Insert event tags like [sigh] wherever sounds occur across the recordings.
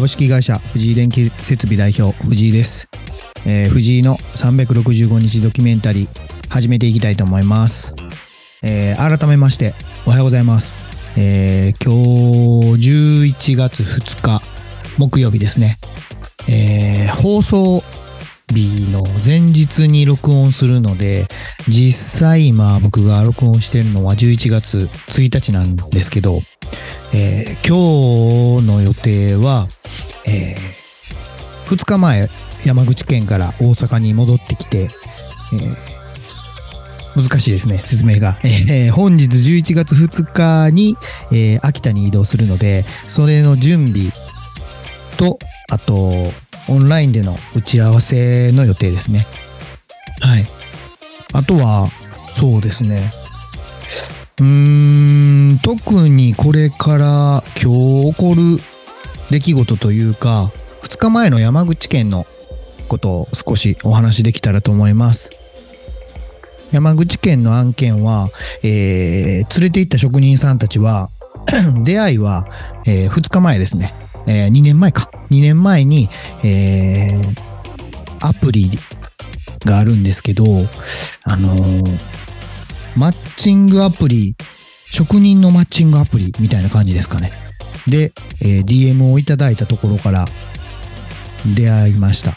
株式会社藤井電気設備代表藤井です、えー藤井の365日ドキュメンタリー始めていきたいと思います、えー改めましておはようございます、えー今日11月2日木曜日ですね、えー放送日の前日に録音するので実際今僕が録音してるのは11月1日なんですけど、えー今日の予定は、え2日前山口県から大阪に戻ってきて、えー難しいですね説明が、えー本日11月2日に、えー秋田に移動するのでそれの準備とあとオンラインでの打ち合わせの予定ですね。はい。あとはそうですね。うーん特にこれから今日起こる出来事というか2日前の山口県のことを少しお話できたらと思います。山口県の案件は、えー連れて行った職人さんたちは [clears throat] 出会いは、え2日前ですね、え2年前か。2年前に、えーアプリがあるんですけどあのーマッチングアプリ職人のマッチングアプリみたいな感じですかね。で、えー DM をいただいたところから出会いました。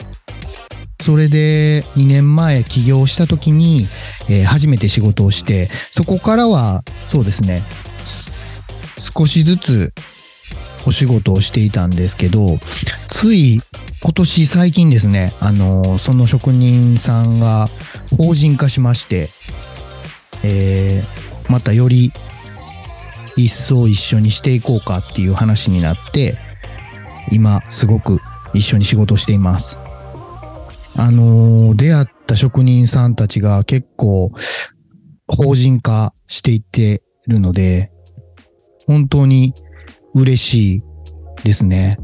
それで2年前起業した時に、えー初めて仕事をしてそこからはそうですね少しずつお仕事をしていたんですけどつい今年最近ですねあのーその職人さんが法人化しましてえーまたより一層一緒にしていこうかっていう話になって今すごく一緒に仕事しています。あのー出会った職人さんたちが結構法人化していってるので本当に嬉しいですね。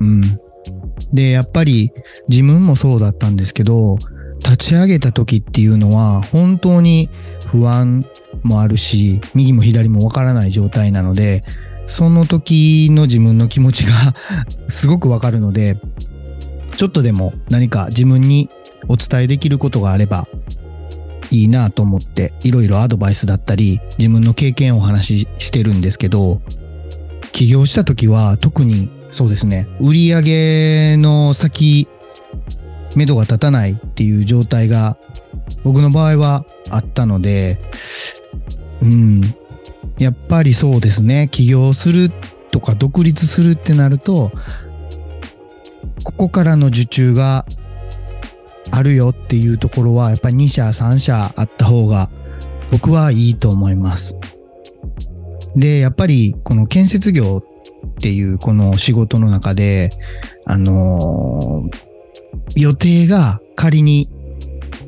うん。でやっぱり自分もそうだったんですけど立ち上げた時っていうのは本当に不安もあるし右も左もわからない状態なのでその時の自分の気持ちが [laughs] すごくわかるのでちょっとでも何か自分にお伝えできることがあればいいなと思っていろいろアドバイスだったり自分の経験をお話ししてるんですけど起業した時は特にそうですね売り上げの先目処が立たないっていう状態が僕の場合はあったのでうんやっぱりそうですね起業するとか独立するってなるとここからの受注があるよっていうところはやっぱり2社3社あった方が僕はいいと思います。でやっぱりこの建設業っていうこの仕事の中であのー予定が仮に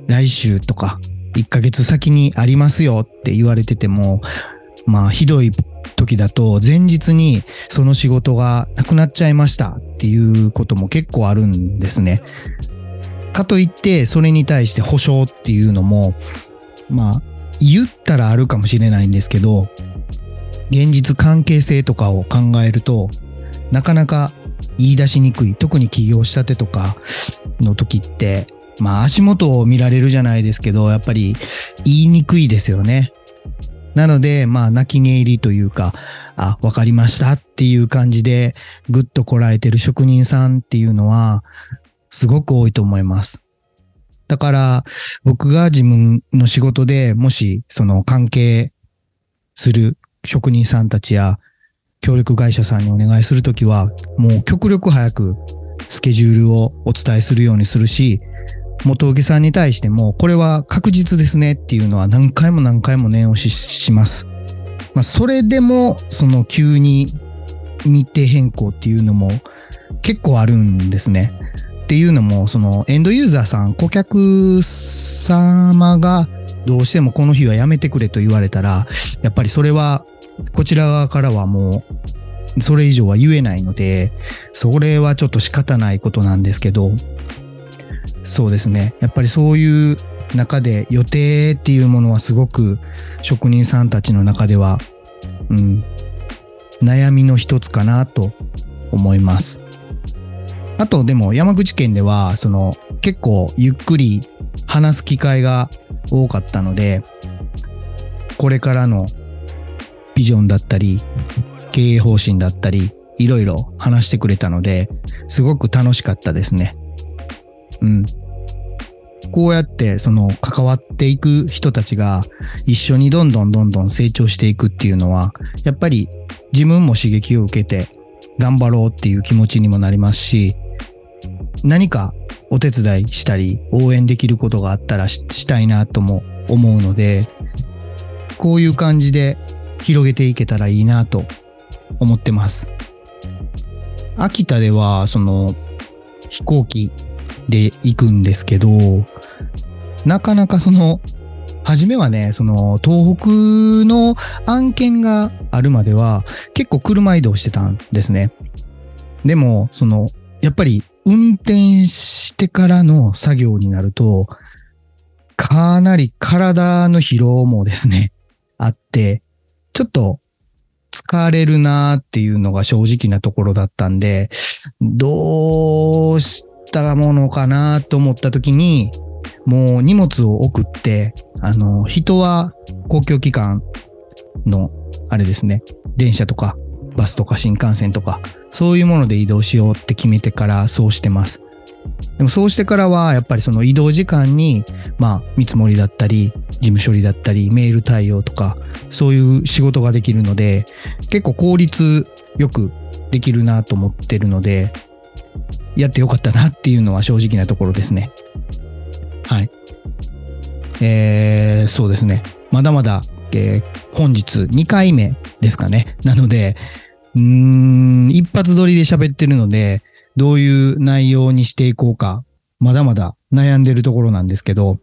来週とか1ヶ月先にありますよって言われててもまあひどい時だと前日にその仕事がなくなっちゃいましたっていうことも結構あるんですね。かといってそれに対して保証っていうのもまあ言ったらあるかもしれないんですけど現実関係性とかを考えるとなかなか言い出しにくい特に起業したてとかの時ってまあ足元を見られるじゃないですけどやっぱり言いにくいですよね。なのでまあ泣き寝入りというかあわかりましたっていう感じでぐっとこらえてる職人さんっていうのはすごく多いと思います。だから僕が自分の仕事でもしその関係する職人さんたちや協力会社さんにお願いするときはもう極力早くスケジュールをお伝えするようにするし元請けさんに対してもこれは確実ですねっていうのは何回も何回も念押しします。まあ、それでもその急に日程変更っていうのも結構あるんですね。っていうのもそのエンドユーザーさん顧客様がどうしてもこの日はやめてくれと言われたらやっぱりそれはこちら側からはもうそれ以上は言えないのでそれはちょっと仕方ないことなんですけどそうですねやっぱりそういう中で予定っていうものはすごく職人さんたちの中では、うん、悩みの一つかなと思います。あとでも山口県では、その結構ゆっくり話す機会が多かったので、これからのビジョンだったり、経営方針だったり、いろいろ話してくれたので、すごく楽しかったですね。うん。こうやってその関わっていく人たちが一緒にどんどんどんどん成長していくっていうのは、やっぱり自分も刺激を受けて頑張ろうっていう気持ちにもなりますし、何かお手伝いしたり応援できることがあったらしたいなとも思うので、こういう感じで広げていけたらいいなと思ってます。秋田ではその飛行機で行くんですけど、なかなかその、初めはね、その東北の案件があるまでは結構車移動してたんですね。でも、その、やっぱり運転してからの作業になると、かなり体の疲労もですね、あって、ちょっと疲れるなーっていうのが正直なところだったんで、どうしたものかなと思った時に、もう荷物を送って、あの、人は公共機関の、あれですね、電車とかバスとか新幹線とか、そういうもので移動しようって決めてからそうしてます。でもそうしてからは、やっぱりその移動時間に、まあ、見積もりだったり、事務処理だったり、メール対応とか、そういう仕事ができるので、結構効率よくできるなと思ってるので、やってよかったなっていうのは正直なところですね。はい。えー、そうですね。まだまだ、えー、本日2回目ですかね。なので、うーん、一発撮りで喋ってるので、どういう内容にしていこうか、まだまだ悩んでるところなんですけど、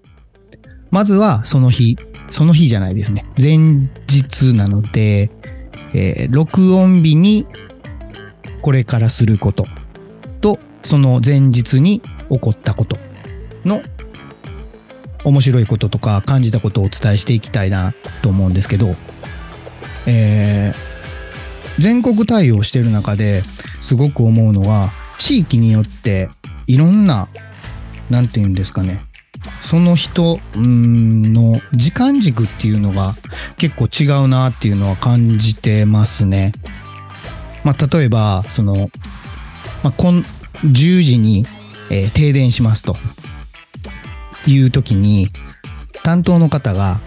まずはその日、その日じゃないですね。前日なので、えー、録音日にこれからすること、その前日に起こったことの面白いこととか感じたことをお伝えしていきたいなと思うんですけど、えー、全国対応してる中ですごく思うのは、地域によっていろんな、なんて言うんですかね、その人の時間軸っていうのが結構違うなっていうのは感じてますね。まあ、例えば、その、まあ、こん、10時に、えー、停電しますという時に、担当の方が、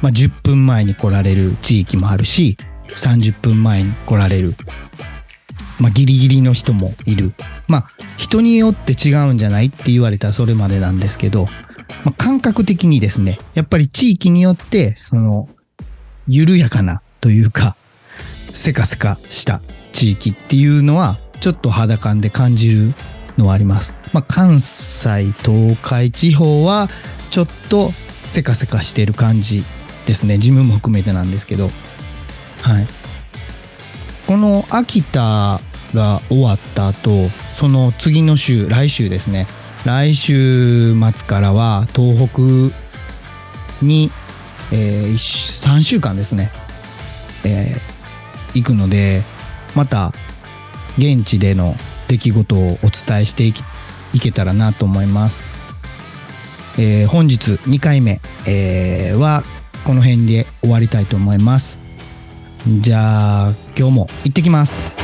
まあ、10分前に来られる地域もあるし、30分前に来られるまあ、ギリギリの人もいる。まあ、人によって違うんじゃないって言われたらそれまでなんですけど、まあ、感覚的にですね、やっぱり地域によって、その、緩やかなというか、せかせかした地域っていうのは、ちょっと肌感で感じるのはあります。まあ、関西、東海地方は、ちょっとせかせかしてる感じですね。自分も含めてなんですけど。はい。この秋田が終わった後その次の週来週ですね来週末からは東北に、えー、3週間ですね、えー、行くのでまた現地での出来事をお伝えしていいけたらなと思います、えー、本日2回目、えー、はこの辺で終わりたいと思います。じゃあ今日も行ってきます。